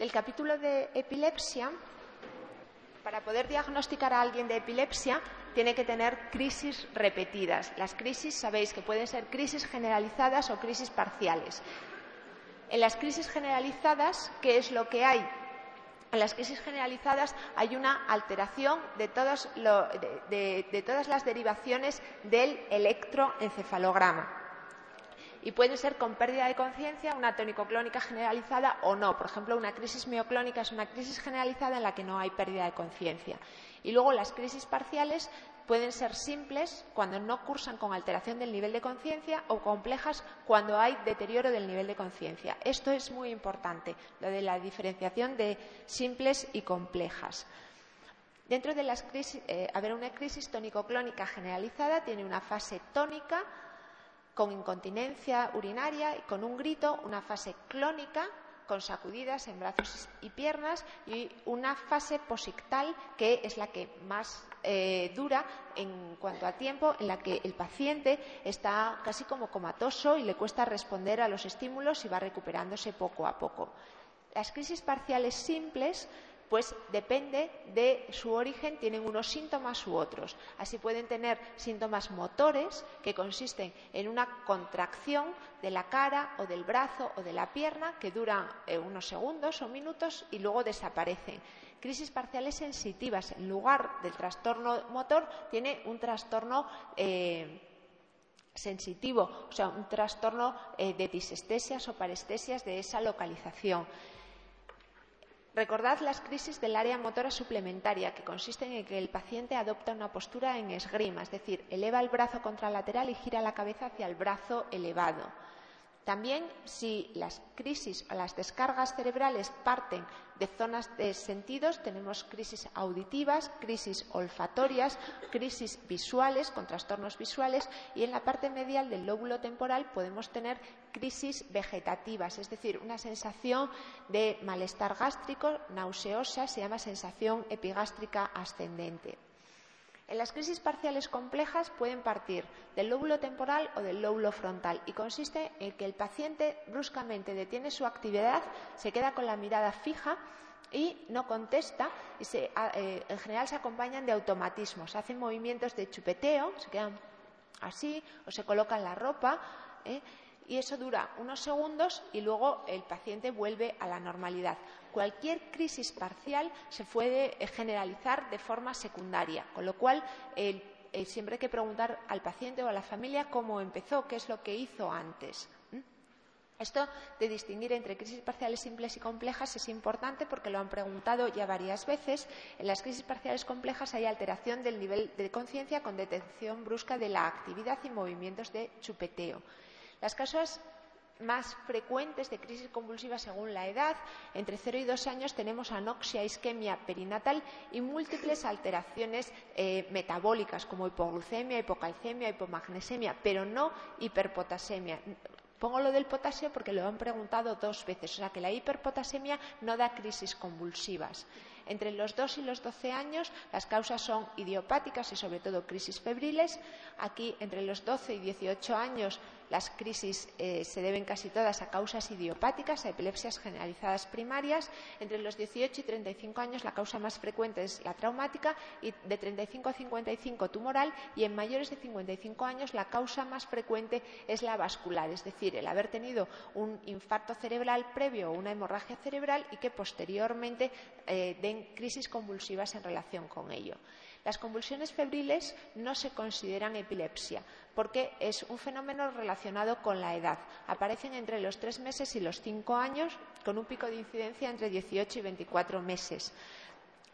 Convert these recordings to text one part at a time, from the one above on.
Del capítulo de epilepsia, para poder diagnosticar a alguien de epilepsia, tiene que tener crisis repetidas. Las crisis, sabéis que pueden ser crisis generalizadas o crisis parciales. En las crisis generalizadas, ¿qué es lo que hay? En las crisis generalizadas hay una alteración de, de todas las derivaciones del electroencefalograma y puede ser con pérdida de conciencia, una tónico-clónica generalizada o no. Por ejemplo, una crisis mioclónica es una crisis generalizada en la que no hay pérdida de conciencia. Y luego las crisis parciales pueden ser simples cuando no cursan con alteración del nivel de conciencia o complejas cuando hay deterioro del nivel de conciencia. Esto es muy importante, lo de la diferenciación de simples y complejas. Dentro de las crisis, eh, haber una crisis tónico-clónica generalizada tiene una fase tónica con incontinencia urinaria y con un grito, una fase clónica con sacudidas en brazos y piernas y una fase posictal que es la que más eh, dura en cuanto a tiempo, en la que el paciente está casi como comatoso y le cuesta responder a los estímulos y va recuperándose poco a poco. Las crisis parciales simples pues depende de su origen, tienen unos síntomas u otros. Así pueden tener síntomas motores que consisten en una contracción de la cara o del brazo o de la pierna que duran eh, unos segundos o minutos y luego desaparecen. Crisis parciales sensitivas, en lugar del trastorno motor, tiene un trastorno eh, sensitivo, o sea, un trastorno eh, de disestesias o parestesias de esa localización. Recordad las crisis del área motora suplementaria, que consisten en que el paciente adopta una postura en esgrima, es decir, eleva el brazo contralateral y gira la cabeza hacia el brazo elevado. También si las crisis o las descargas cerebrales parten de zonas de sentidos, tenemos crisis auditivas, crisis olfatorias, crisis visuales, con trastornos visuales, y en la parte medial del lóbulo temporal podemos tener crisis vegetativas, es decir, una sensación de malestar gástrico, nauseosa, se llama sensación epigástrica ascendente. En las crisis parciales complejas pueden partir del lóbulo temporal o del lóbulo frontal y consiste en que el paciente bruscamente detiene su actividad, se queda con la mirada fija y no contesta y eh, en general se acompañan de automatismos, hacen movimientos de chupeteo, se quedan así o se colocan la ropa. ¿eh? y eso dura unos segundos y luego el paciente vuelve a la normalidad. Cualquier crisis parcial se puede generalizar de forma secundaria, con lo cual siempre hay que preguntar al paciente o a la familia cómo empezó, qué es lo que hizo antes. Esto de distinguir entre crisis parciales simples y complejas es importante porque lo han preguntado ya varias veces. En las crisis parciales complejas hay alteración del nivel de conciencia con detención brusca de la actividad y movimientos de chupeteo. Las causas más frecuentes de crisis convulsiva según la edad, entre 0 y 2 años tenemos anoxia, isquemia perinatal y múltiples alteraciones eh, metabólicas como hipoglucemia, hipocalcemia, hipomagnesemia, pero no hiperpotasemia. Pongo lo del potasio porque lo han preguntado dos veces, o sea que la hiperpotasemia no da crisis convulsivas. Entre los 2 y los 12 años las causas son idiopáticas y sobre todo crisis febriles. Aquí entre los 12 y 18 años las crisis eh, se deben casi todas a causas idiopáticas, a epilepsias generalizadas primarias. Entre los 18 y 35 años la causa más frecuente es la traumática y de 35 a 55 tumoral y en mayores de 55 años la causa más frecuente es la vascular, es decir, el haber tenido un infarto cerebral previo o una hemorragia cerebral y que posteriormente eh, den crisis convulsivas en relación con ello. Las convulsiones febriles no se consideran epilepsia porque es un fenómeno relacionado con la edad. Aparecen entre los tres meses y los cinco años con un pico de incidencia entre 18 y 24 meses.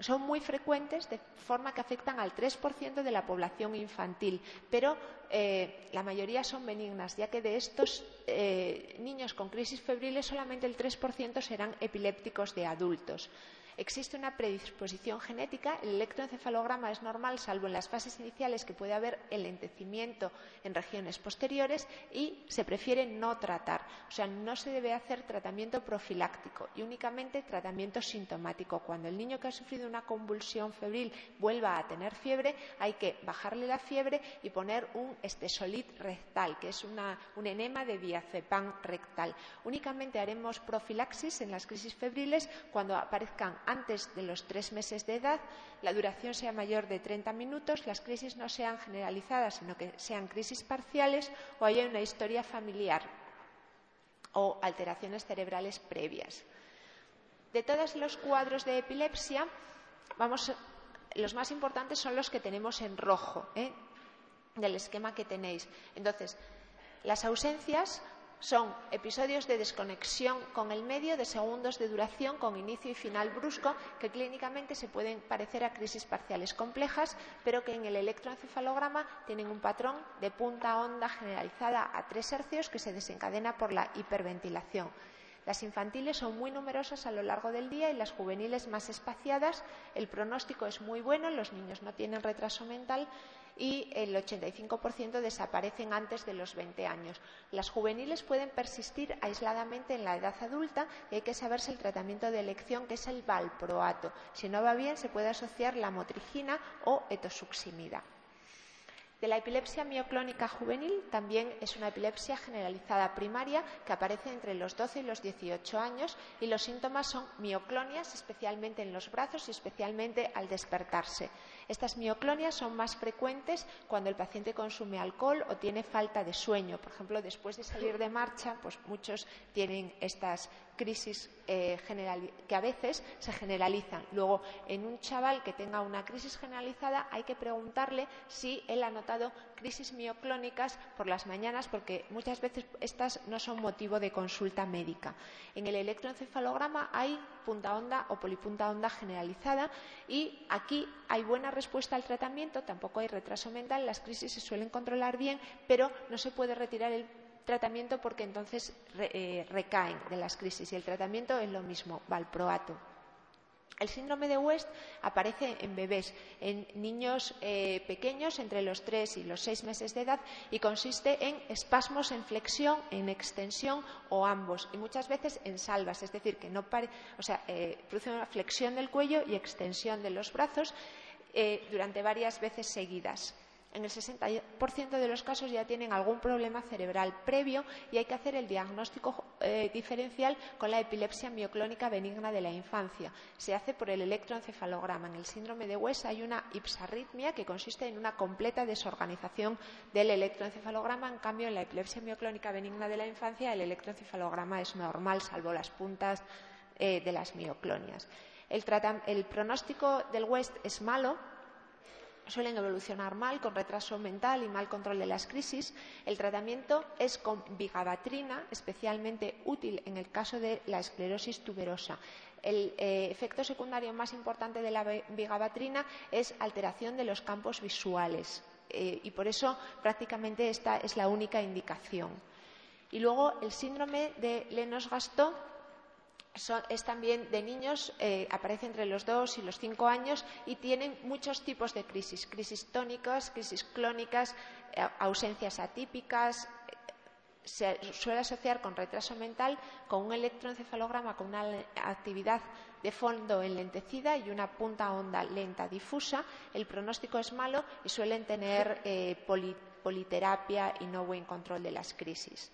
Son muy frecuentes de forma que afectan al 3% de la población infantil, pero eh, la mayoría son benignas, ya que de estos eh, niños con crisis febriles solamente el 3% serán epilépticos de adultos. Existe una predisposición genética, el electroencefalograma es normal, salvo en las fases iniciales que puede haber elentecimiento en regiones posteriores y se prefiere no tratar. O sea, no se debe hacer tratamiento profiláctico y únicamente tratamiento sintomático. Cuando el niño que ha sufrido una convulsión febril vuelva a tener fiebre, hay que bajarle la fiebre y poner un estesolit rectal, que es un enema de diazepam rectal. Únicamente haremos profilaxis en las crisis febriles cuando aparezcan antes de los tres meses de edad, la duración sea mayor de 30 minutos, las crisis no sean generalizadas, sino que sean crisis parciales o haya una historia familiar o alteraciones cerebrales previas. De todos los cuadros de epilepsia, los más importantes son los que tenemos en rojo, ¿eh? del esquema que tenéis. Entonces, las ausencias son episodios de desconexión con el medio de segundos de duración con inicio y final brusco que clínicamente se pueden parecer a crisis parciales complejas, pero que en el electroencefalograma tienen un patrón de punta onda generalizada a tres hercios que se desencadena por la hiperventilación. Las infantiles son muy numerosas a lo largo del día y las juveniles más espaciadas. El pronóstico es muy bueno, los niños no tienen retraso mental y el 85% desaparecen antes de los 20 años. Las juveniles pueden persistir aisladamente en la edad adulta y hay que saberse el tratamiento de elección que es el valproato. Si no va bien, se puede asociar la motrigina o etosuximida. De la epilepsia mioclónica juvenil también es una epilepsia generalizada primaria que aparece entre los 12 y los 18 años y los síntomas son mioclonias, especialmente en los brazos y especialmente al despertarse. Estas mioclonias son más frecuentes cuando el paciente consume alcohol o tiene falta de sueño. Por ejemplo, después de salir de marcha, pues muchos tienen estas crisis eh, que a veces se generalizan. Luego, en un chaval que tenga una crisis generalizada, hay que preguntarle si él ha notado crisis mioclónicas por las mañanas, porque muchas veces estas no son motivo de consulta médica. En el electroencefalograma hay punta onda o polipunta onda generalizada y aquí hay buena respuesta al tratamiento, tampoco hay retraso mental, las crisis se suelen controlar bien, pero no se puede retirar el tratamiento porque entonces eh, recaen de las crisis y el tratamiento es lo mismo, valproato. El síndrome de West aparece en bebés, en niños eh, pequeños entre los 3 y los 6 meses de edad y consiste en espasmos en flexión, en extensión o ambos y muchas veces en salvas, es decir, que no o sea, eh, produce una flexión del cuello y extensión de los brazos durante varias veces seguidas en el 60% de los casos ya tienen algún problema cerebral previo y hay que hacer el diagnóstico eh, diferencial con la epilepsia mioclónica benigna de la infancia. Se hace por el electroencefalograma. En el síndrome de West hay una ipsarritmia que consiste en una completa desorganización del electroencefalograma. En cambio, en la epilepsia mioclónica benigna de la infancia el electroencefalograma es normal, salvo las puntas eh, de las mioclonias. el pronóstico del West es malo suelen evolucionar mal, con retraso mental y mal control de las crisis. El tratamiento es con vigabatrina, especialmente útil en el caso de la esclerosis tuberosa. El eh, efecto secundario más importante de la vigabatrina es alteración de los campos visuales eh, y por eso prácticamente esta es la única indicación. Y luego el síndrome de Es también de niños, eh, aparece entre los dos y los cinco años y tienen muchos tipos de crisis, crisis tónicas, crisis clónicas, eh, ausencias atípicas. Se suele asociar con retraso mental, con un electroencefalograma con una actividad de fondo enlentecida y una punta onda lenta difusa. El pronóstico es malo y suelen tener eh, politerapia y no buen control de las crisis.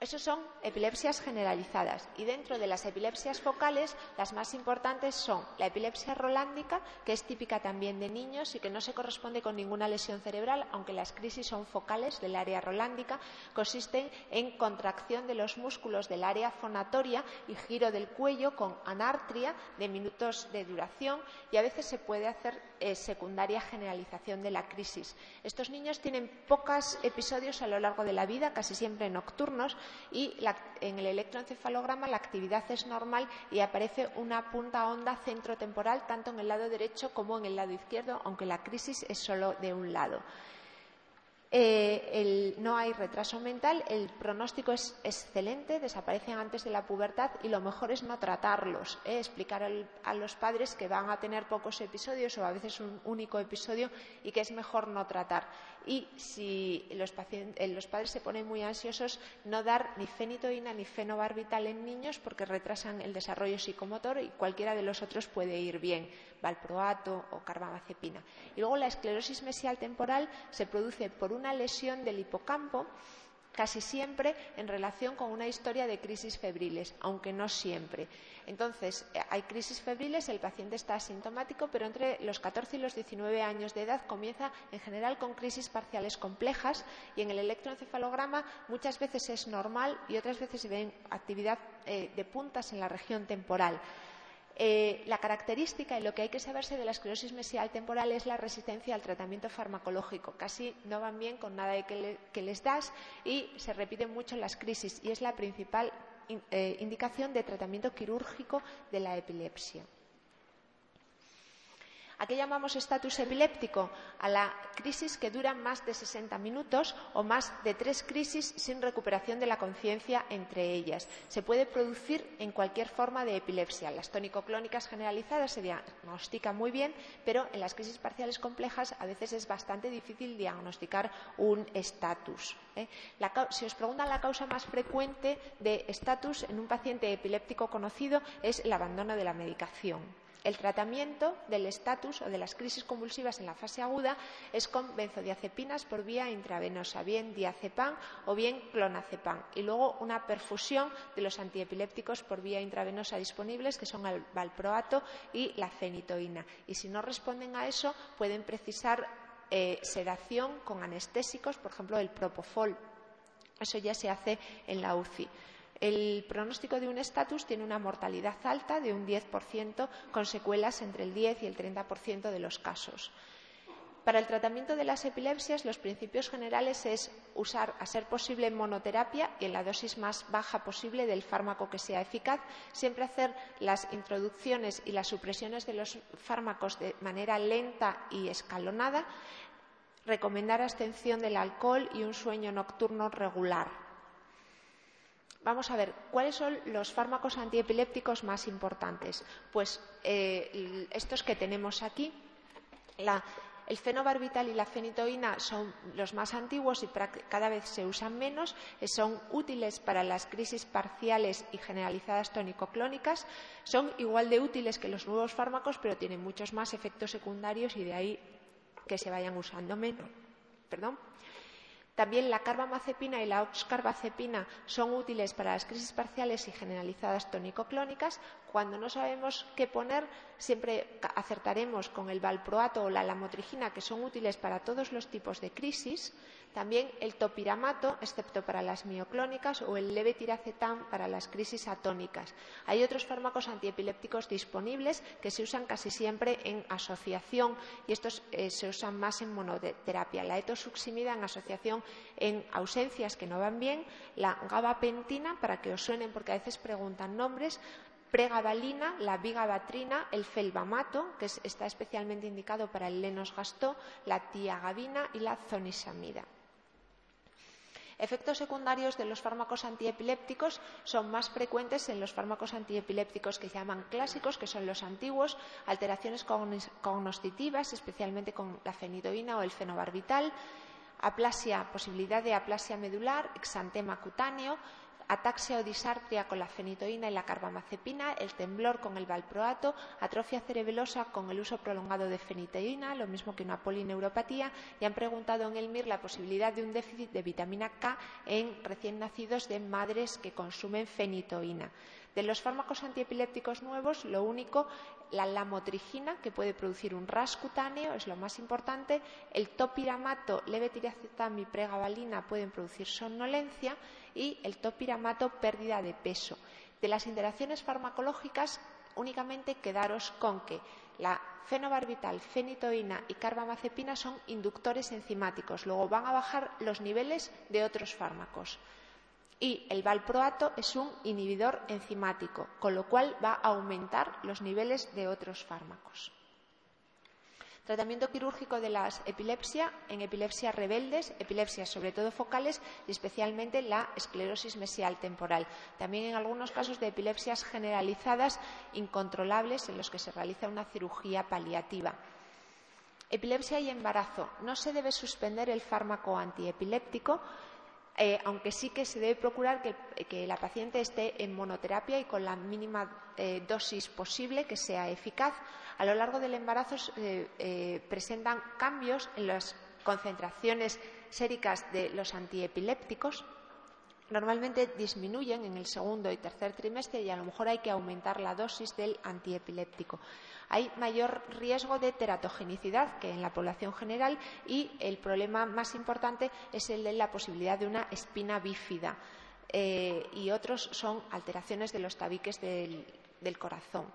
Esas son epilepsias generalizadas y dentro de las epilepsias focales las más importantes son la epilepsia rolándica, que es típica también de niños y que no se corresponde con ninguna lesión cerebral, aunque las crisis son focales del área rolándica, consisten en contracción de los músculos del área fonatoria y giro del cuello con anartria de minutos de duración y a veces se puede hacer eh, secundaria generalización de la crisis. Estos niños tienen pocos episodios a lo largo de la vida, casi siempre nocturnos, y en el electroencefalograma la actividad es normal y aparece una punta onda centrotemporal tanto en el lado derecho como en el lado izquierdo, aunque la crisis es solo de un lado. Eh, no hay retraso mental, el pronóstico es excelente, desaparecen antes de la pubertad y lo mejor es no tratarlos, ¿eh? explicar a los padres que van a tener pocos episodios o a veces un único episodio y que es mejor no tratar. Y si los, eh, los padres se ponen muy ansiosos, no dar ni fenitoína ni fenobarbital en niños porque retrasan el desarrollo psicomotor y cualquiera de los otros puede ir bien valproato o carbamazepina. Y luego la esclerosis mesial temporal se produce por una lesión del hipocampo casi siempre en relación con una historia de crisis febriles, aunque no siempre. Entonces, eh, hay crisis febriles, el paciente está asintomático, pero entre los 14 y los 19 años de edad comienza en general con crisis parciales complejas y en el electroencefalograma muchas veces es normal y otras veces se ven actividad eh, de puntas en la región temporal. Eh, la característica y lo que hay que saberse de la esclerosis mesial temporal es la resistencia al tratamiento farmacológico. Casi no van bien con nada que, les das y se repiten mucho las crisis y es la principal eh, indicación de tratamiento quirúrgico de la epilepsia. ¿A qué llamamos estatus epiléptico? A la crisis que dura más de 60 minutos o más de tres crisis sin recuperación de la conciencia entre ellas. Se puede producir en cualquier forma de epilepsia. Las tónico-clónicas generalizadas se diagnostican muy bien, pero en las crisis parciales complejas a veces es bastante difícil diagnosticar un estatus. ¿eh? Si os preguntan la causa más frecuente de estatus en un paciente epiléptico conocido es el abandono de la medicación. El tratamiento del estatus o de las crisis convulsivas en la fase aguda es con benzodiazepinas por vía intravenosa, bien diazepam o bien clonazepam, y luego una perfusión de los antiepilépticos por vía intravenosa disponibles, que son el valproato y la fenitoína. Y si no responden a eso, pueden precisar eh, sedación con anestésicos, por ejemplo, el propofol. Eso ya se hace en la UCI. El pronóstico de un estatus tiene una mortalidad alta de un 10%, con secuelas entre el 10 y el 30% de los casos. Para el tratamiento de las epilepsias, los principios generales es usar, a ser posible, monoterapia y en la dosis más baja posible del fármaco que sea eficaz, siempre hacer las introducciones y las supresiones de los fármacos de manera lenta y escalonada, recomendar abstención del alcohol y un sueño nocturno regular. Vamos a ver, ¿cuáles son los fármacos antiepilépticos más importantes? Pues eh, estos que tenemos aquí. el fenobarbital y la fenitoína son los más antiguos y cada vez se usan menos. Eh, son útiles para las crisis parciales y generalizadas tónico-clónicas. Son igual de útiles que los nuevos fármacos, pero tienen muchos más efectos secundarios y de ahí que se vayan usando menos. Perdón. También la carbamazepina y la oxcarbazepina son útiles para las crisis parciales y generalizadas tónico-clónicas. Cuando no sabemos qué poner, siempre acertaremos con el valproato o la lamotrigina, que son útiles para todos los tipos de crisis. También el topiramato, excepto para las mioclónicas, o el levetiracetam para las crisis atónicas. Hay otros fármacos antiepilépticos disponibles que se usan casi siempre en asociación y estos eh, se usan más en monoterapia. La etosuximida en asociación en ausencias que no van bien, la gabapentina, para que os suenen porque a veces preguntan nombres, pregabalina, la bigabatrina, el felbamato, que está especialmente indicado para el lenosgastó, la tiagabina y la zonisamida. Efectos secundarios de los fármacos antiepilépticos son más frecuentes en los fármacos antiepilépticos que se llaman clásicos, que son los antiguos, alteraciones cognitivas, especialmente con la fenidoína o el fenobarbital, aplasia, posibilidad de aplasia medular, exantema cutáneo, ataxia o disartria con la fenitoína y la carbamazepina, el temblor con el valproato, atrofia cerebelosa con el uso prolongado de fenitoína, lo mismo que una polineuropatía, y han preguntado en el MIR la posibilidad de un déficit de vitamina K en recién nacidos de madres que consumen fenitoína. De los fármacos antiepilépticos nuevos, lo único, la lamotrigina, que puede producir un ras cutáneo, es lo más importante. El topiramato, levetiracetam y pregabalina pueden producir somnolencia y el topiramato pérdida de peso. De las interacciones farmacológicas, únicamente quedaros con que la fenobarbital, fenitoína y carbamazepina son inductores enzimáticos, luego van a bajar los niveles de otros fármacos. Y el valproato es un inhibidor enzimático, con lo cual va a aumentar los niveles de otros fármacos. Tratamiento quirúrgico de la epilepsia en epilepsias rebeldes, epilepsias sobre todo focales y especialmente la esclerosis mesial temporal. También en algunos casos de epilepsias generalizadas incontrolables en los que se realiza una cirugía paliativa. Epilepsia y embarazo. No se debe suspender el fármaco antiepiléptico eh, aunque sí que se debe procurar que, la paciente esté en monoterapia y con la mínima eh, dosis posible que sea eficaz. A lo largo del embarazo eh, presentan cambios en las concentraciones séricas de los antiepilépticos normalmente disminuyen en el segundo y tercer trimestre y a lo mejor hay que aumentar la dosis del antiepiléptico. Hay mayor riesgo de teratogenicidad que en la población general y el problema más importante es el de la posibilidad de una espina bífida eh, y otros son alteraciones de los tabiques del corazón.